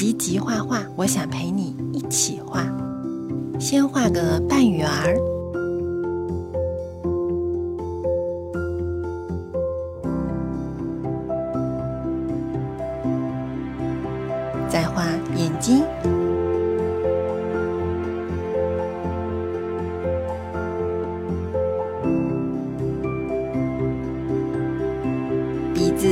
吉吉画画，我想陪你一起画。先画个半圆儿，再画眼睛。鼻子、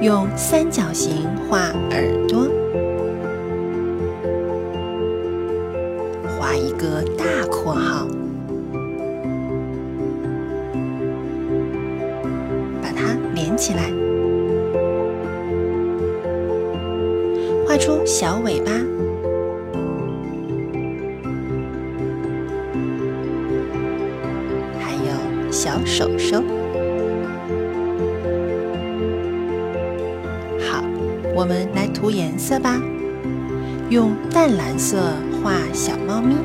用三角形画耳朵，画一个大括号，把它连起来。画出小尾巴，还有小手手。我们来涂颜色吧。用淡蓝色画小猫咪，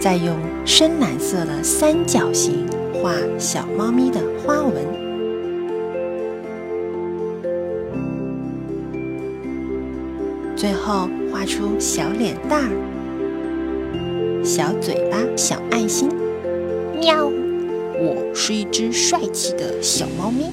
再用深蓝色的三角形画小猫咪的花纹，最后画出小脸蛋儿、小嘴巴、小爱心。喵！我是一只帅气的小猫咪。